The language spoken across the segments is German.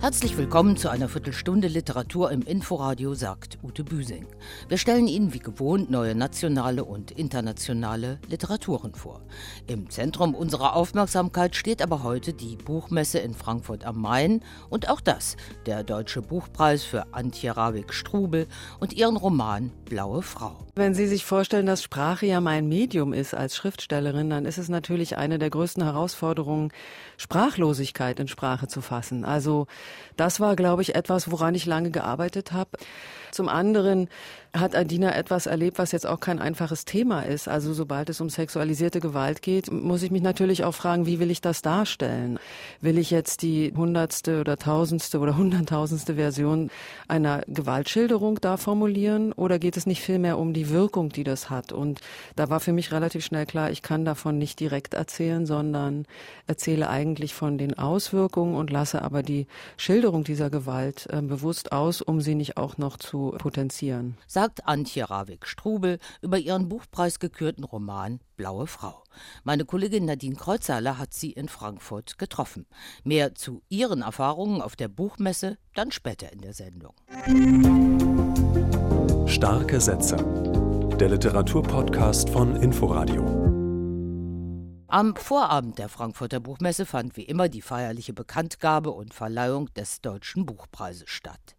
Herzlich willkommen zu einer Viertelstunde Literatur im Inforadio, sagt Ute Büsing. Wir stellen Ihnen wie gewohnt neue nationale und internationale Literaturen vor. Im Zentrum unserer Aufmerksamkeit steht aber heute die Buchmesse in Frankfurt am Main und auch das, der Deutsche Buchpreis für Antje Ravik-Strubel und ihren Roman Blaue Frau. Wenn Sie sich vorstellen, dass Sprache ja mein Medium ist als Schriftstellerin, dann ist es natürlich eine der größten Herausforderungen, Sprachlosigkeit in Sprache zu fassen. Also das war, glaube ich, etwas, woran ich lange gearbeitet habe. Zum anderen hat Adina etwas erlebt, was jetzt auch kein einfaches Thema ist. Also sobald es um sexualisierte Gewalt geht, muss ich mich natürlich auch fragen, wie will ich das darstellen? Will ich jetzt die hundertste oder tausendste oder hunderttausendste Version einer Gewaltschilderung da formulieren? Oder geht es nicht vielmehr um die Wirkung, die das hat? Und da war für mich relativ schnell klar, ich kann davon nicht direkt erzählen, sondern erzähle eigentlich von den Auswirkungen und lasse aber die Schilderung dieser Gewalt äh, bewusst aus, um sie nicht auch noch zu potenzieren. Sagt Antje Ravik-Strubel über ihren buchpreisgekürten Roman Blaue Frau. Meine Kollegin Nadine Kreuzhaler hat sie in Frankfurt getroffen. Mehr zu ihren Erfahrungen auf der Buchmesse dann später in der Sendung. Starke Sätze. Der Literaturpodcast von Inforadio. Am Vorabend der Frankfurter Buchmesse fand wie immer die feierliche Bekanntgabe und Verleihung des Deutschen Buchpreises statt.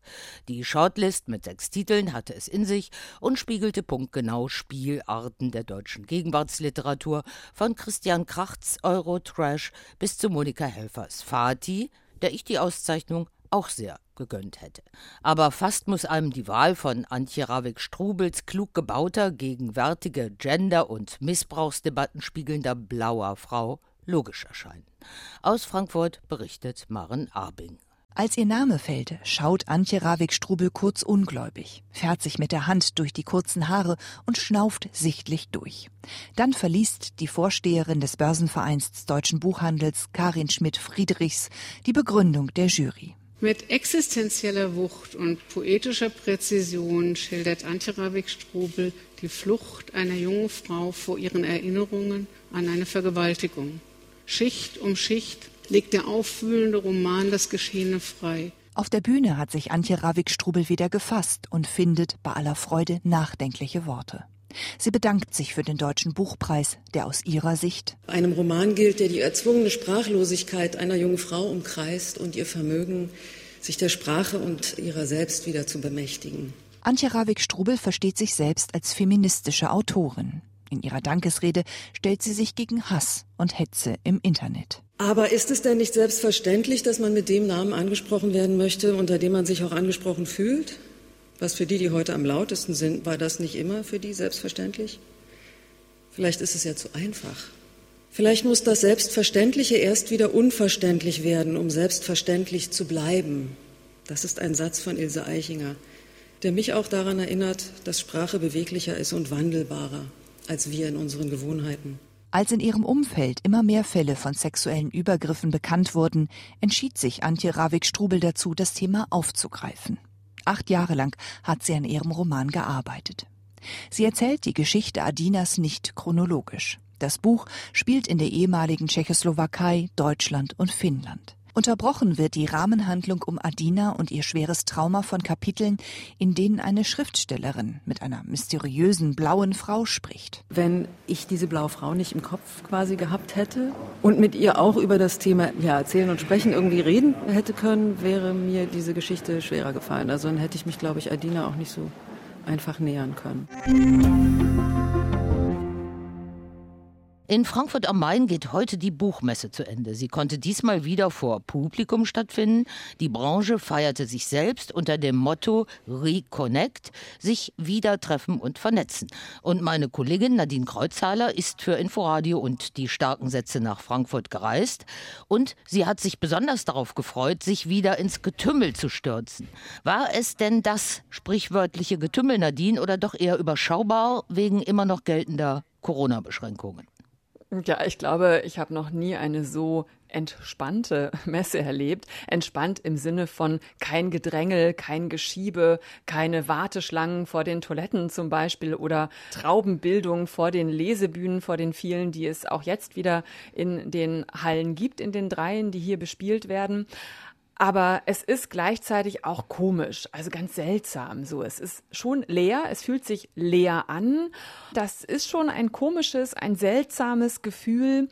Die Shortlist mit sechs Titeln hatte es in sich und spiegelte punktgenau Spielarten der deutschen Gegenwartsliteratur von Christian Krachts Eurotrash bis zu Monika Helfers Fati, der ich die Auszeichnung auch sehr gegönnt hätte. Aber fast muss einem die Wahl von Antje Ravik-Strubels klug gebauter, gegenwärtige Gender- und Missbrauchsdebatten spiegelnder blauer Frau logisch erscheinen. Aus Frankfurt berichtet Maren Arbing. Als ihr Name fällt, schaut Antje Ravik-Strubel kurz ungläubig, fährt sich mit der Hand durch die kurzen Haare und schnauft sichtlich durch. Dann verliest die Vorsteherin des Börsenvereins des deutschen Buchhandels, Karin Schmidt-Friedrichs, die Begründung der Jury. Mit existenzieller Wucht und poetischer Präzision schildert Antje Ravik-Strobel die Flucht einer jungen Frau vor ihren Erinnerungen an eine Vergewaltigung. Schicht um Schicht legt der aufwühlende Roman das Geschehene frei. Auf der Bühne hat sich Antje Ravik-Strubel wieder gefasst und findet bei aller Freude nachdenkliche Worte. Sie bedankt sich für den Deutschen Buchpreis, der aus ihrer Sicht einem Roman gilt, der die erzwungene Sprachlosigkeit einer jungen Frau umkreist und ihr Vermögen, sich der Sprache und ihrer selbst wieder zu bemächtigen. Antje Ravik-Strubel versteht sich selbst als feministische Autorin. In ihrer Dankesrede stellt sie sich gegen Hass und Hetze im Internet. Aber ist es denn nicht selbstverständlich, dass man mit dem Namen angesprochen werden möchte, unter dem man sich auch angesprochen fühlt? Was für die, die heute am lautesten sind, war das nicht immer für die selbstverständlich? Vielleicht ist es ja zu einfach. Vielleicht muss das Selbstverständliche erst wieder unverständlich werden, um selbstverständlich zu bleiben. Das ist ein Satz von Ilse Eichinger, der mich auch daran erinnert, dass Sprache beweglicher ist und wandelbarer als wir in unseren Gewohnheiten. Als in ihrem Umfeld immer mehr Fälle von sexuellen Übergriffen bekannt wurden, entschied sich Antje Ravik-Strubel dazu, das Thema aufzugreifen. Acht Jahre lang hat sie an ihrem Roman gearbeitet. Sie erzählt die Geschichte Adinas nicht chronologisch. Das Buch spielt in der ehemaligen Tschechoslowakei, Deutschland und Finnland. Unterbrochen wird die Rahmenhandlung um Adina und ihr schweres Trauma von Kapiteln, in denen eine Schriftstellerin mit einer mysteriösen blauen Frau spricht. Wenn ich diese blaue Frau nicht im Kopf quasi gehabt hätte und mit ihr auch über das Thema ja, Erzählen und Sprechen irgendwie reden hätte können, wäre mir diese Geschichte schwerer gefallen. Also dann hätte ich mich, glaube ich, Adina auch nicht so einfach nähern können. In Frankfurt am Main geht heute die Buchmesse zu Ende. Sie konnte diesmal wieder vor Publikum stattfinden. Die Branche feierte sich selbst unter dem Motto Reconnect, sich wieder treffen und vernetzen. Und meine Kollegin Nadine Kreuzhaler ist für Inforadio und die starken Sätze nach Frankfurt gereist. Und sie hat sich besonders darauf gefreut, sich wieder ins Getümmel zu stürzen. War es denn das sprichwörtliche Getümmel, Nadine, oder doch eher überschaubar wegen immer noch geltender Corona-Beschränkungen? Ja, ich glaube, ich habe noch nie eine so entspannte Messe erlebt. Entspannt im Sinne von kein Gedrängel, kein Geschiebe, keine Warteschlangen vor den Toiletten zum Beispiel oder Traubenbildung vor den Lesebühnen, vor den vielen, die es auch jetzt wieder in den Hallen gibt, in den dreien, die hier bespielt werden. Aber es ist gleichzeitig auch komisch, also ganz seltsam. So, es ist schon leer, es fühlt sich leer an. Das ist schon ein komisches, ein seltsames Gefühl.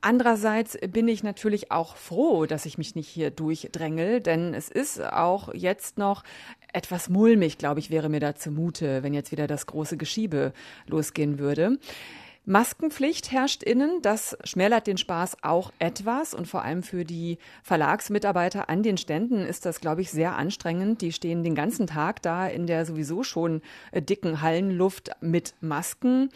Andererseits bin ich natürlich auch froh, dass ich mich nicht hier durchdrängel, denn es ist auch jetzt noch etwas mulmig, glaube ich, wäre mir da zumute, wenn jetzt wieder das große Geschiebe losgehen würde. Maskenpflicht herrscht innen. Das schmälert den Spaß auch etwas. Und vor allem für die Verlagsmitarbeiter an den Ständen ist das, glaube ich, sehr anstrengend. Die stehen den ganzen Tag da in der sowieso schon äh, dicken Hallenluft mit Masken.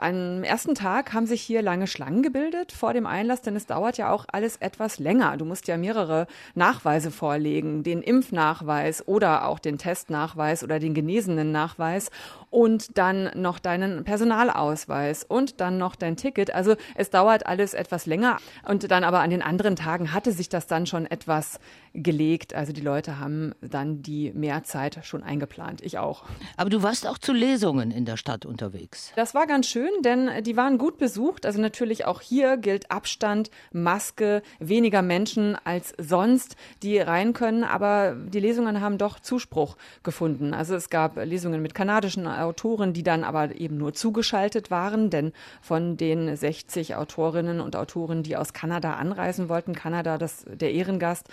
Am ersten Tag haben sich hier lange Schlangen gebildet vor dem Einlass, denn es dauert ja auch alles etwas länger. Du musst ja mehrere Nachweise vorlegen, den Impfnachweis oder auch den Testnachweis oder den genesenen Nachweis und dann noch deinen Personalausweis und dann noch dein Ticket. Also es dauert alles etwas länger und dann aber an den anderen Tagen hatte sich das dann schon etwas gelegt. Also die Leute haben dann die Mehrzeit schon eingeplant. Ich auch. Aber du warst auch zu Lesungen in der Stadt unterwegs. Das war ganz schön, denn die waren gut besucht. Also natürlich auch hier gilt Abstand, Maske, weniger Menschen als sonst, die rein können. Aber die Lesungen haben doch Zuspruch gefunden. Also es gab Lesungen mit kanadischen Autoren, die dann aber eben nur zugeschaltet waren, denn von den 60 Autorinnen und Autoren, die aus Kanada anreisen wollten, Kanada, das der Ehrengast,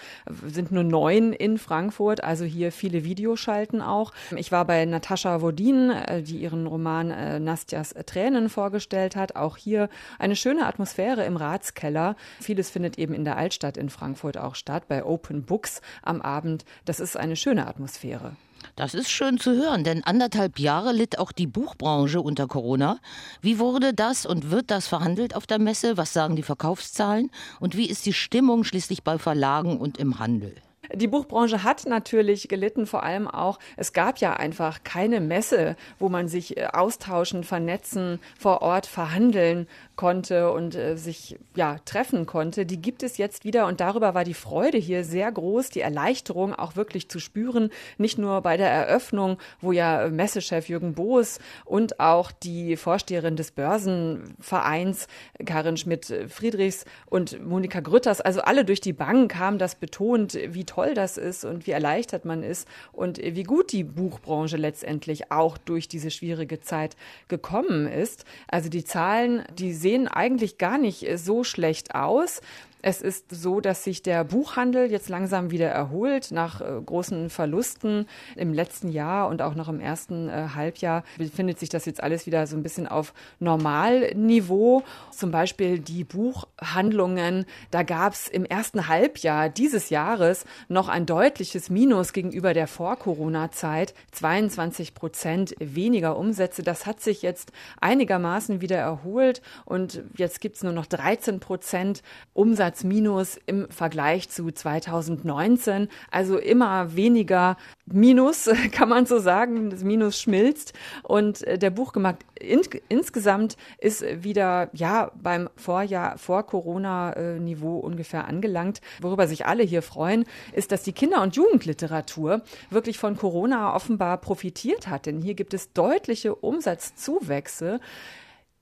sind nur neun in Frankfurt, also hier viele Videoschalten auch. Ich war bei Natascha Wodin, äh, die ihren Roman äh, Nastjas Tränen vorgestellt hat. Auch hier eine schöne Atmosphäre im Ratskeller. Vieles findet eben in der Altstadt in Frankfurt auch statt, bei Open Books am Abend. Das ist eine schöne Atmosphäre. Das ist schön zu hören, denn anderthalb Jahre litt auch die Buchbranche unter Corona. Wie wurde das und wird das verhandelt auf der Messe? Was sagen die Verkaufszahlen? Und wie ist die Stimmung schließlich bei Verlagen und im Handel? Die Buchbranche hat natürlich gelitten, vor allem auch, es gab ja einfach keine Messe, wo man sich äh, austauschen, vernetzen, vor Ort verhandeln konnte und äh, sich ja treffen konnte. Die gibt es jetzt wieder und darüber war die Freude hier sehr groß, die Erleichterung auch wirklich zu spüren, nicht nur bei der Eröffnung, wo ja Messechef Jürgen Boos und auch die Vorsteherin des Börsenvereins Karin Schmidt-Friedrichs und Monika Grütters, also alle durch die Bank haben das betont, wie das ist und wie erleichtert man ist und wie gut die Buchbranche letztendlich auch durch diese schwierige Zeit gekommen ist. Also die Zahlen, die sehen eigentlich gar nicht so schlecht aus. Es ist so, dass sich der Buchhandel jetzt langsam wieder erholt nach äh, großen Verlusten im letzten Jahr und auch noch im ersten äh, Halbjahr befindet sich das jetzt alles wieder so ein bisschen auf Normalniveau. Zum Beispiel die Buchhandlungen, da gab es im ersten Halbjahr dieses Jahres noch ein deutliches Minus gegenüber der Vor-Corona-Zeit, 22 Prozent weniger Umsätze. Das hat sich jetzt einigermaßen wieder erholt und jetzt gibt es nur noch 13 Prozent Umsatz Umsatzminus im Vergleich zu 2019. Also immer weniger Minus, kann man so sagen. Das Minus schmilzt und äh, der Buchmarkt in, insgesamt ist wieder ja beim Vorjahr vor Corona äh, ungefähr angelangt. Worüber sich alle hier freuen, ist, dass die Kinder- und Jugendliteratur wirklich von Corona offenbar profitiert hat, denn hier gibt es deutliche Umsatzzuwächse.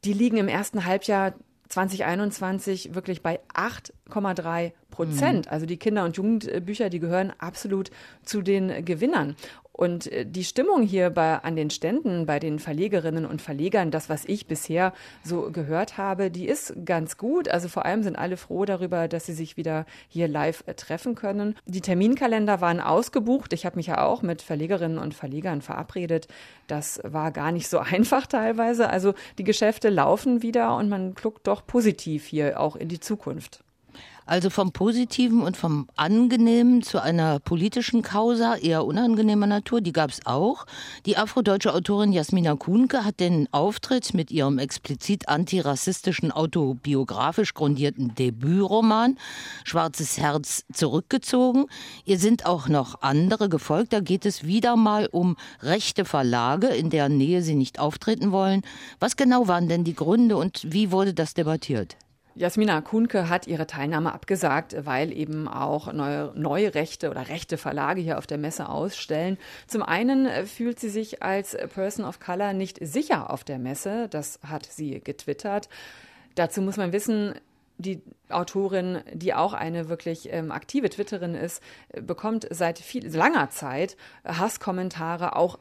Die liegen im ersten Halbjahr 2021 wirklich bei 8,3 Prozent. Mhm. Also die Kinder- und Jugendbücher, die gehören absolut zu den Gewinnern. Und äh, die Stimmung hier bei, an den Ständen, bei den Verlegerinnen und Verlegern, das, was ich bisher so gehört habe, die ist ganz gut. Also vor allem sind alle froh darüber, dass sie sich wieder hier live äh, treffen können. Die Terminkalender waren ausgebucht. Ich habe mich ja auch mit Verlegerinnen und Verlegern verabredet. Das war gar nicht so einfach teilweise. Also die Geschäfte laufen wieder und man guckt doch positiv hier auch in die Zukunft. Also vom Positiven und vom Angenehmen zu einer politischen Causa eher unangenehmer Natur, die gab es auch. Die afrodeutsche Autorin Jasmina Kuhnke hat den Auftritt mit ihrem explizit antirassistischen, autobiografisch grundierten Debütroman Schwarzes Herz zurückgezogen. Ihr sind auch noch andere gefolgt. Da geht es wieder mal um rechte Verlage, in deren Nähe sie nicht auftreten wollen. Was genau waren denn die Gründe und wie wurde das debattiert? Jasmina Kuhnke hat ihre Teilnahme abgesagt, weil eben auch neue, neue Rechte oder rechte Verlage hier auf der Messe ausstellen. Zum einen fühlt sie sich als Person of Color nicht sicher auf der Messe. Das hat sie getwittert. Dazu muss man wissen, die Autorin, die auch eine wirklich ähm, aktive Twitterin ist, bekommt seit viel, langer Zeit Hasskommentare, auch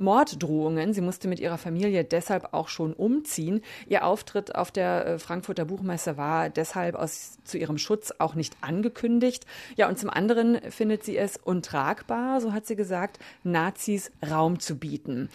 Morddrohungen. Sie musste mit ihrer Familie deshalb auch schon umziehen. Ihr Auftritt auf der äh, Frankfurter Buchmesse war deshalb aus, zu ihrem Schutz auch nicht angekündigt. Ja, und zum anderen findet sie es untragbar, so hat sie gesagt, Nazis Raum zu bieten.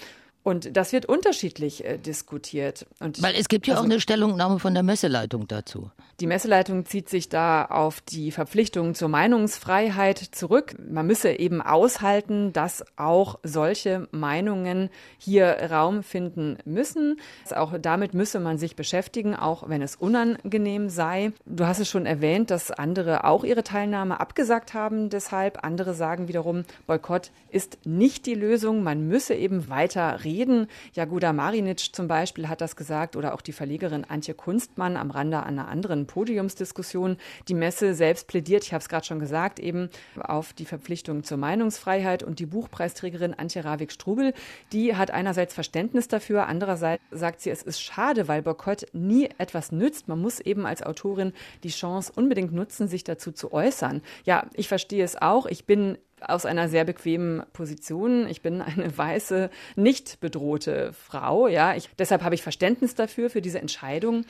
Und das wird unterschiedlich äh, diskutiert. Und Weil es gibt ja also, auch eine Stellungnahme von der Messeleitung dazu. Die Messeleitung zieht sich da auf die Verpflichtung zur Meinungsfreiheit zurück. Man müsse eben aushalten, dass auch solche Meinungen hier Raum finden müssen. Auch damit müsse man sich beschäftigen, auch wenn es unangenehm sei. Du hast es schon erwähnt, dass andere auch ihre Teilnahme abgesagt haben. Deshalb andere sagen wiederum, Boykott ist nicht die Lösung. Man müsse eben weiter reden reden. Jaguda Marinic zum Beispiel hat das gesagt oder auch die Verlegerin Antje Kunstmann am Rande einer anderen Podiumsdiskussion. Die Messe selbst plädiert, ich habe es gerade schon gesagt, eben auf die Verpflichtung zur Meinungsfreiheit und die Buchpreisträgerin Antje Ravik-Strubel, die hat einerseits Verständnis dafür, andererseits sagt sie, es ist schade, weil Boykott nie etwas nützt. Man muss eben als Autorin die Chance unbedingt nutzen, sich dazu zu äußern. Ja, ich verstehe es auch. Ich bin aus einer sehr bequemen Position. Ich bin eine weiße, nicht bedrohte Frau. Ja, ich, deshalb habe ich Verständnis dafür, für diese Entscheidung.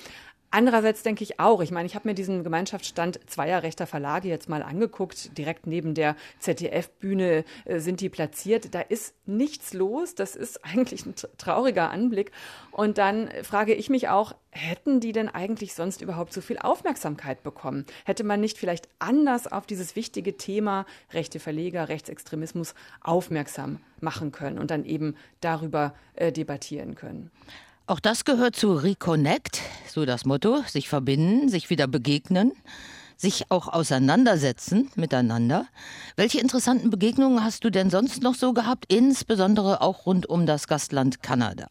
Andererseits denke ich auch, ich meine, ich habe mir diesen Gemeinschaftsstand zweier rechter Verlage jetzt mal angeguckt. Direkt neben der ZDF-Bühne äh, sind die platziert. Da ist nichts los. Das ist eigentlich ein trauriger Anblick. Und dann frage ich mich auch, hätten die denn eigentlich sonst überhaupt so viel Aufmerksamkeit bekommen? Hätte man nicht vielleicht anders auf dieses wichtige Thema rechte Verleger, Rechtsextremismus aufmerksam machen können und dann eben darüber äh, debattieren können? Auch das gehört zu Reconnect, so das Motto, sich verbinden, sich wieder begegnen, sich auch auseinandersetzen miteinander. Welche interessanten Begegnungen hast du denn sonst noch so gehabt, insbesondere auch rund um das Gastland Kanada?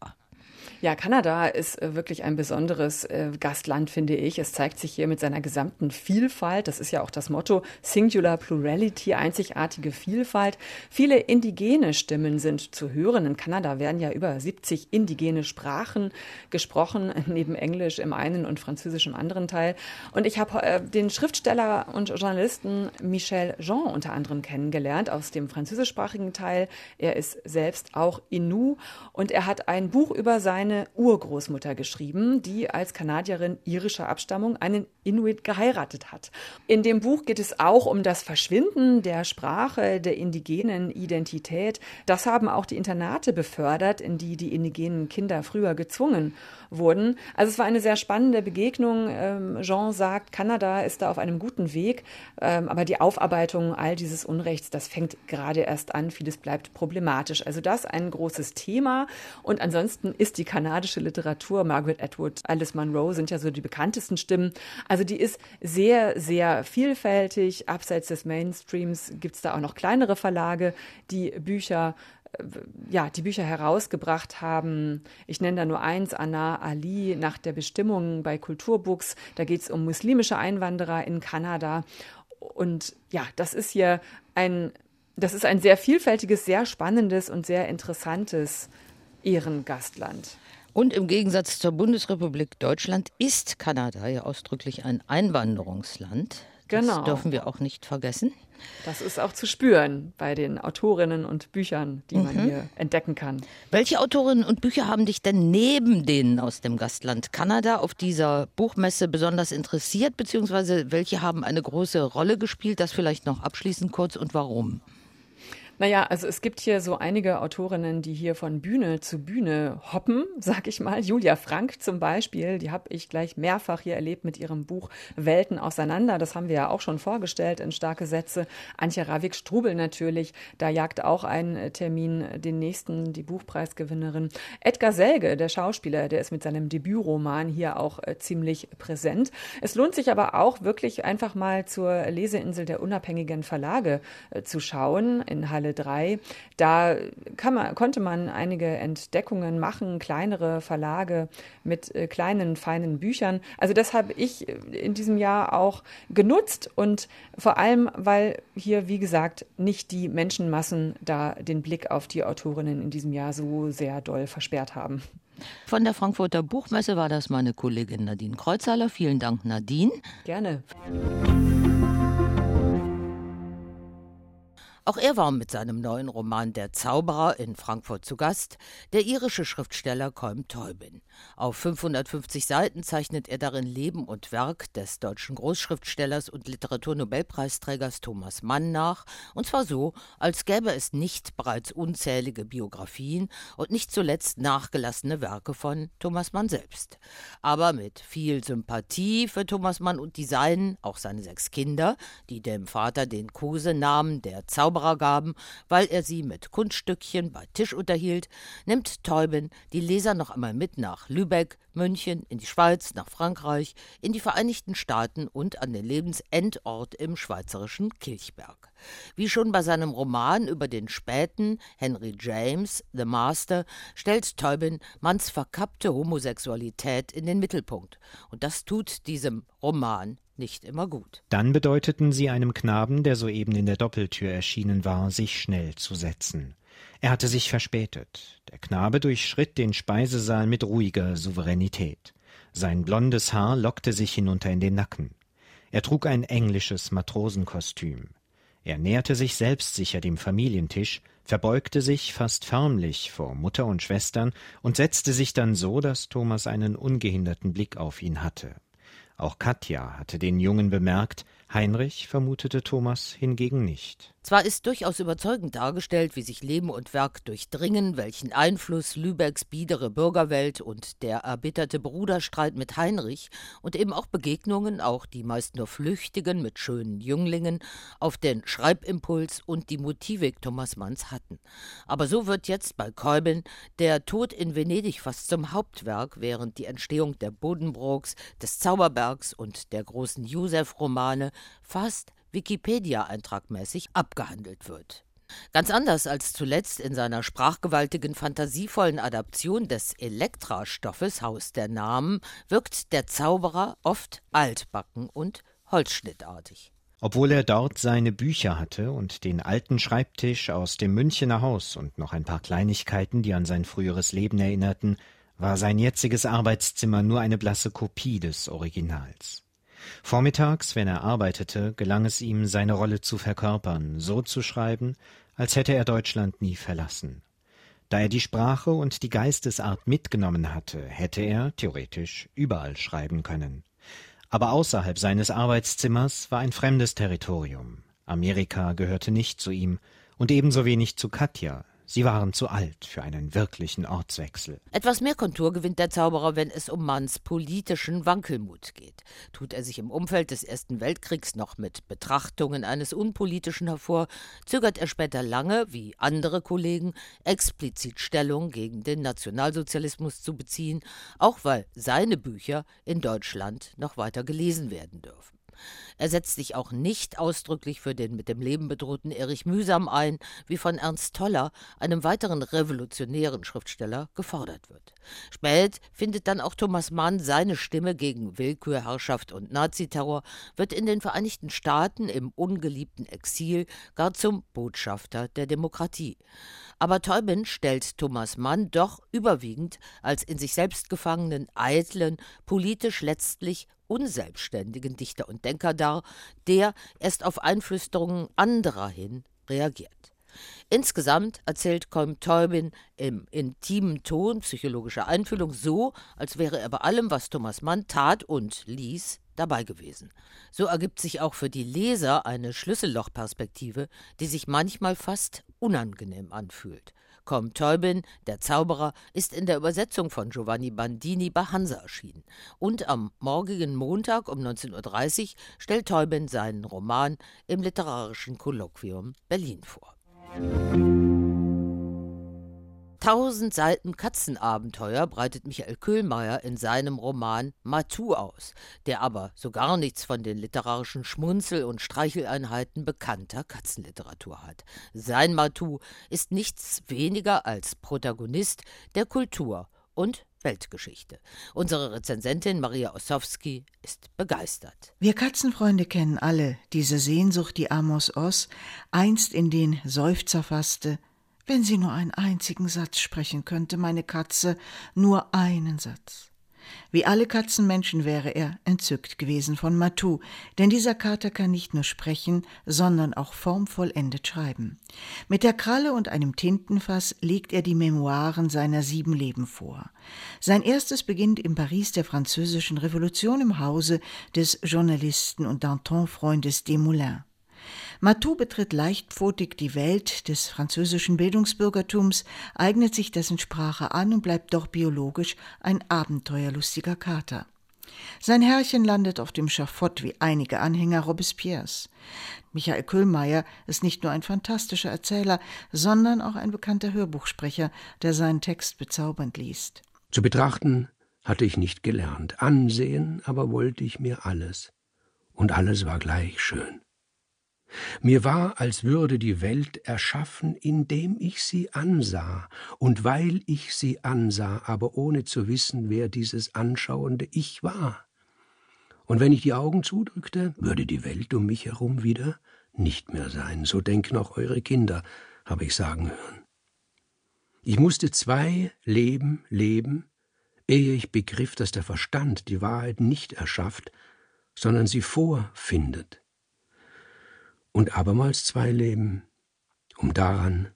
Ja, Kanada ist äh, wirklich ein besonderes äh, Gastland, finde ich. Es zeigt sich hier mit seiner gesamten Vielfalt. Das ist ja auch das Motto Singular Plurality, einzigartige Vielfalt. Viele indigene Stimmen sind zu hören. In Kanada werden ja über 70 indigene Sprachen gesprochen, neben Englisch im einen und Französisch im anderen Teil. Und ich habe äh, den Schriftsteller und Journalisten Michel Jean unter anderem kennengelernt aus dem französischsprachigen Teil. Er ist selbst auch Innu und er hat ein Buch über seine seine Urgroßmutter geschrieben, die als Kanadierin irischer Abstammung einen Inuit geheiratet hat. In dem Buch geht es auch um das Verschwinden der Sprache, der indigenen Identität. Das haben auch die Internate befördert, in die die indigenen Kinder früher gezwungen wurden. Also es war eine sehr spannende Begegnung. Ähm, Jean sagt, Kanada ist da auf einem guten Weg, ähm, aber die Aufarbeitung all dieses Unrechts, das fängt gerade erst an. Vieles bleibt problematisch. Also das ein großes Thema. Und ansonsten ist die kanadische Literatur, Margaret Atwood, Alice Munro sind ja so die bekanntesten Stimmen. Also die ist sehr, sehr vielfältig. Abseits des Mainstreams gibt es da auch noch kleinere Verlage, die Bücher ja, die Bücher herausgebracht haben. Ich nenne da nur eins, Anna Ali, nach der Bestimmung bei Kulturbooks. Da geht es um muslimische Einwanderer in Kanada. Und ja, das ist hier ein, das ist ein sehr vielfältiges, sehr spannendes und sehr interessantes Ehrengastland. Und im Gegensatz zur Bundesrepublik Deutschland ist Kanada ja ausdrücklich ein Einwanderungsland. Genau. Das dürfen wir auch nicht vergessen. Das ist auch zu spüren bei den Autorinnen und Büchern, die mhm. man hier entdecken kann. Welche Autorinnen und Bücher haben dich denn neben denen aus dem Gastland Kanada auf dieser Buchmesse besonders interessiert, beziehungsweise welche haben eine große Rolle gespielt? Das vielleicht noch abschließend kurz und warum? Naja, also es gibt hier so einige Autorinnen, die hier von Bühne zu Bühne hoppen, sag ich mal. Julia Frank zum Beispiel, die habe ich gleich mehrfach hier erlebt mit ihrem Buch Welten auseinander. Das haben wir ja auch schon vorgestellt in starke Sätze. Antje Ravik-Strubel natürlich, da jagt auch ein Termin den nächsten, die Buchpreisgewinnerin. Edgar Selge, der Schauspieler, der ist mit seinem Debütroman hier auch äh, ziemlich präsent. Es lohnt sich aber auch wirklich einfach mal zur Leseinsel der unabhängigen Verlage äh, zu schauen in Halle alle drei. Da man, konnte man einige Entdeckungen machen, kleinere Verlage mit äh, kleinen, feinen Büchern. Also das habe ich in diesem Jahr auch genutzt und vor allem, weil hier, wie gesagt, nicht die Menschenmassen da den Blick auf die Autorinnen in diesem Jahr so sehr doll versperrt haben. Von der Frankfurter Buchmesse war das meine Kollegin Nadine Kreuzhaler. Vielen Dank, Nadine. Gerne. Auch er war mit seinem neuen Roman Der Zauberer in Frankfurt zu Gast, der irische Schriftsteller Colm Teubin. Auf 550 Seiten zeichnet er darin Leben und Werk des deutschen Großschriftstellers und Literaturnobelpreisträgers Thomas Mann nach, und zwar so, als gäbe es nicht bereits unzählige Biografien und nicht zuletzt nachgelassene Werke von Thomas Mann selbst. Aber mit viel Sympathie für Thomas Mann und die Seinen, auch seine sechs Kinder, die dem Vater den Kosenamen der Zauberer Zauberer gaben, weil er sie mit Kunststückchen bei Tisch unterhielt, nimmt Teuben die Leser noch einmal mit nach Lübeck, München, in die Schweiz, nach Frankreich, in die Vereinigten Staaten und an den Lebensendort im schweizerischen Kilchberg. Wie schon bei seinem Roman über den späten Henry James, The Master, stellt Teubin Manns verkappte Homosexualität in den Mittelpunkt. Und das tut diesem Roman nicht immer gut. Dann bedeuteten sie einem Knaben, der soeben in der Doppeltür erschienen war, sich schnell zu setzen. Er hatte sich verspätet. Der Knabe durchschritt den Speisesaal mit ruhiger Souveränität. Sein blondes Haar lockte sich hinunter in den Nacken. Er trug ein englisches Matrosenkostüm. Er näherte sich selbstsicher dem Familientisch, verbeugte sich fast förmlich vor Mutter und Schwestern und setzte sich dann so, dass Thomas einen ungehinderten Blick auf ihn hatte. Auch Katja hatte den Jungen bemerkt, Heinrich vermutete Thomas hingegen nicht. Zwar ist durchaus überzeugend dargestellt, wie sich Leben und Werk durchdringen, welchen Einfluss Lübecks biedere Bürgerwelt und der erbitterte Bruderstreit mit Heinrich und eben auch Begegnungen, auch die meist nur flüchtigen mit schönen Jünglingen, auf den Schreibimpuls und die Motivik Thomas Manns hatten. Aber so wird jetzt bei Kolben der Tod in Venedig fast zum Hauptwerk, während die Entstehung der Bodenbrooks, des Zauberbergs und der großen Josef-Romane fast Wikipedia-eintragmäßig abgehandelt wird. Ganz anders als zuletzt in seiner sprachgewaltigen, fantasievollen Adaption des Elektra-Stoffes Haus der Namen wirkt der Zauberer oft altbacken und holzschnittartig. Obwohl er dort seine Bücher hatte und den alten Schreibtisch aus dem Münchener Haus und noch ein paar Kleinigkeiten, die an sein früheres Leben erinnerten, war sein jetziges Arbeitszimmer nur eine blasse Kopie des Originals. Vormittags, wenn er arbeitete, gelang es ihm, seine Rolle zu verkörpern, so zu schreiben, als hätte er Deutschland nie verlassen. Da er die Sprache und die Geistesart mitgenommen hatte, hätte er, theoretisch, überall schreiben können. Aber außerhalb seines Arbeitszimmers war ein fremdes Territorium. Amerika gehörte nicht zu ihm und ebenso wenig zu Katja, Sie waren zu alt für einen wirklichen Ortswechsel. Etwas mehr Kontur gewinnt der Zauberer, wenn es um Manns politischen Wankelmut geht. Tut er sich im Umfeld des Ersten Weltkriegs noch mit Betrachtungen eines Unpolitischen hervor, zögert er später lange, wie andere Kollegen, explizit Stellung gegen den Nationalsozialismus zu beziehen, auch weil seine Bücher in Deutschland noch weiter gelesen werden dürfen. Er setzt sich auch nicht ausdrücklich für den mit dem Leben bedrohten Erich Mühsam ein, wie von Ernst Toller, einem weiteren revolutionären Schriftsteller, gefordert wird. Spät findet dann auch Thomas Mann seine Stimme gegen Willkür, Herrschaft und Naziterror, wird in den Vereinigten Staaten im ungeliebten Exil gar zum Botschafter der Demokratie. Aber Teubin stellt Thomas Mann doch überwiegend als in sich selbst gefangenen, eitlen, politisch letztlich unselbstständigen Dichter und Denker dar, der erst auf Einflüsterungen anderer hin reagiert. Insgesamt erzählt Colm Teubin im intimen Ton psychologischer Einfühlung so, als wäre er bei allem, was Thomas Mann tat und ließ, dabei gewesen. So ergibt sich auch für die Leser eine Schlüssellochperspektive, die sich manchmal fast unangenehm anfühlt. Comte Teubin, der Zauberer, ist in der Übersetzung von Giovanni Bandini bei Hansa erschienen. Und am morgigen Montag um 19.30 Uhr stellt Teubin seinen Roman im Literarischen Kolloquium Berlin vor. Tausend Seiten Katzenabenteuer breitet Michael Köhlmeier in seinem Roman Matou aus, der aber so gar nichts von den literarischen Schmunzel- und Streicheleinheiten bekannter Katzenliteratur hat. Sein Matou ist nichts weniger als Protagonist der Kultur und Weltgeschichte. Unsere Rezensentin Maria Ossowski ist begeistert. Wir Katzenfreunde kennen alle diese Sehnsucht, die Amos Oss einst in den Seufzer fasste. Wenn sie nur einen einzigen Satz sprechen könnte, meine Katze, nur einen Satz. Wie alle Katzenmenschen wäre er entzückt gewesen von Matou, denn dieser Kater kann nicht nur sprechen, sondern auch formvollendet schreiben. Mit der Kralle und einem Tintenfass legt er die Memoiren seiner sieben Leben vor. Sein erstes beginnt im Paris der französischen Revolution im Hause des Journalisten und Danton-Freundes Desmoulins. Matou betritt leichtpfotig die Welt des französischen Bildungsbürgertums, eignet sich dessen Sprache an und bleibt doch biologisch ein abenteuerlustiger Kater. Sein Herrchen landet auf dem Schafott wie einige Anhänger Robespierres. Michael Köhlmeier ist nicht nur ein fantastischer Erzähler, sondern auch ein bekannter Hörbuchsprecher, der seinen Text bezaubernd liest. Zu betrachten hatte ich nicht gelernt, ansehen aber wollte ich mir alles. Und alles war gleich schön. Mir war, als würde die Welt erschaffen, indem ich sie ansah, und weil ich sie ansah, aber ohne zu wissen, wer dieses anschauende Ich war. Und wenn ich die Augen zudrückte, würde die Welt um mich herum wieder nicht mehr sein. So denken auch eure Kinder, habe ich sagen hören. Ich musste zwei Leben leben, ehe ich begriff, dass der Verstand die Wahrheit nicht erschafft, sondern sie vorfindet und abermals zwei Leben, um daran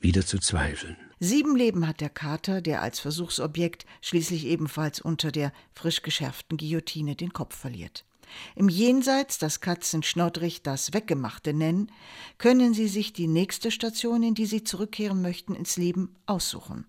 wieder zu zweifeln. Sieben Leben hat der Kater, der als Versuchsobjekt schließlich ebenfalls unter der frisch geschärften Guillotine den Kopf verliert. Im Jenseits, das Katzen schnoddrig das Weggemachte nennen, können sie sich die nächste Station, in die sie zurückkehren möchten, ins Leben aussuchen.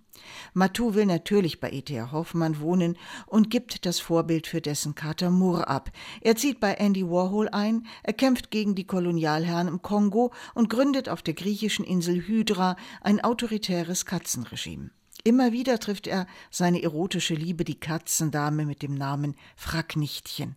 Matou will natürlich bei E.T.A. Hoffmann wohnen und gibt das Vorbild für dessen Kater Moore ab. Er zieht bei Andy Warhol ein, er kämpft gegen die Kolonialherren im Kongo und gründet auf der griechischen Insel Hydra ein autoritäres Katzenregime. Immer wieder trifft er seine erotische Liebe, die Katzendame mit dem Namen Fracknichtchen.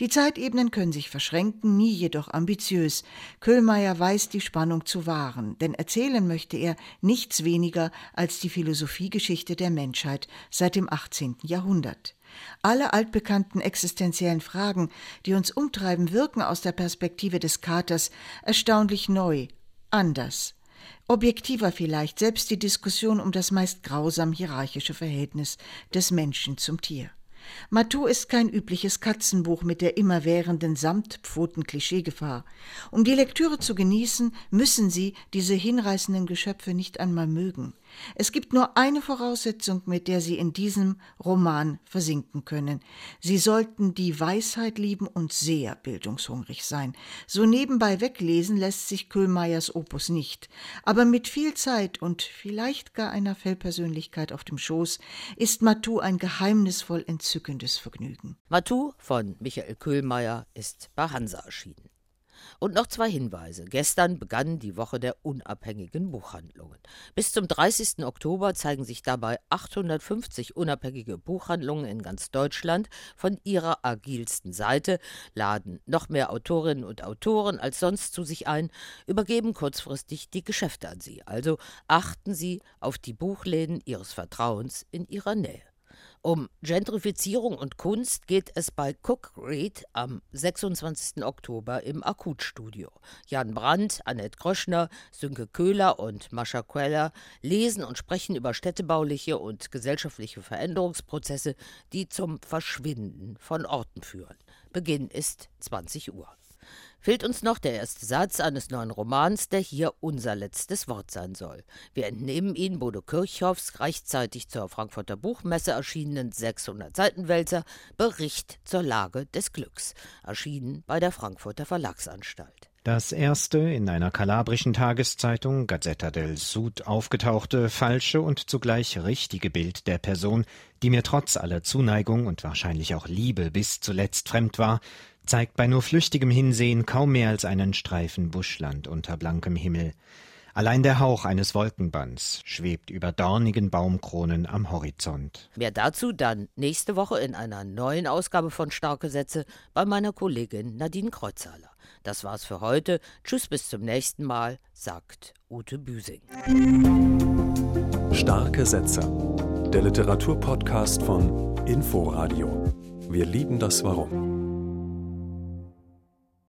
Die Zeitebenen können sich verschränken, nie jedoch ambitiös. Köhlmeier weiß die Spannung zu wahren, denn erzählen möchte er nichts weniger als die Philosophiegeschichte der Menschheit seit dem 18. Jahrhundert. Alle altbekannten existenziellen Fragen, die uns umtreiben, wirken aus der Perspektive des Katers erstaunlich neu, anders. Objektiver vielleicht selbst die Diskussion um das meist grausam hierarchische Verhältnis des Menschen zum Tier. Matou ist kein übliches Katzenbuch mit der immerwährenden Samtpfoten-Klischeegefahr. Um die Lektüre zu genießen, müssen Sie diese hinreißenden Geschöpfe nicht einmal mögen. Es gibt nur eine Voraussetzung, mit der Sie in diesem Roman versinken können. Sie sollten die Weisheit lieben und sehr bildungshungrig sein. So nebenbei weglesen lässt sich Köhlmeiers Opus nicht. Aber mit viel Zeit und vielleicht gar einer Fellpersönlichkeit auf dem Schoß ist Matou ein geheimnisvoll entzückendes Vergnügen. Matou von Michael Köhlmeier ist bei Hansa erschienen. Und noch zwei Hinweise. Gestern begann die Woche der unabhängigen Buchhandlungen. Bis zum 30. Oktober zeigen sich dabei 850 unabhängige Buchhandlungen in ganz Deutschland von ihrer agilsten Seite, laden noch mehr Autorinnen und Autoren als sonst zu sich ein, übergeben kurzfristig die Geschäfte an sie. Also achten Sie auf die Buchläden Ihres Vertrauens in Ihrer Nähe. Um Gentrifizierung und Kunst geht es bei Cook Read am 26. Oktober im Akutstudio. Jan Brandt, Annette Kröschner, Sünke Köhler und Mascha Queller lesen und sprechen über städtebauliche und gesellschaftliche Veränderungsprozesse, die zum Verschwinden von Orten führen. Beginn ist 20 Uhr fehlt uns noch der erste Satz eines neuen Romans, der hier unser letztes Wort sein soll. Wir entnehmen ihn Bodo Kirchhoffs rechtzeitig zur Frankfurter Buchmesse erschienenen 600 Seitenwälzer Bericht zur Lage des Glücks, erschienen bei der Frankfurter Verlagsanstalt. Das erste in einer kalabrischen Tageszeitung Gazzetta del Sud aufgetauchte falsche und zugleich richtige Bild der Person, die mir trotz aller Zuneigung und wahrscheinlich auch Liebe bis zuletzt fremd war, zeigt bei nur flüchtigem Hinsehen kaum mehr als einen Streifen Buschland unter blankem Himmel. Allein der Hauch eines Wolkenbands schwebt über dornigen Baumkronen am Horizont. Mehr dazu dann nächste Woche in einer neuen Ausgabe von Starke Sätze bei meiner Kollegin Nadine Kreuzhaler. Das war's für heute. Tschüss, bis zum nächsten Mal, sagt Ute Büsing. Starke Sätze. Der Literaturpodcast von Inforadio. Wir lieben das Warum.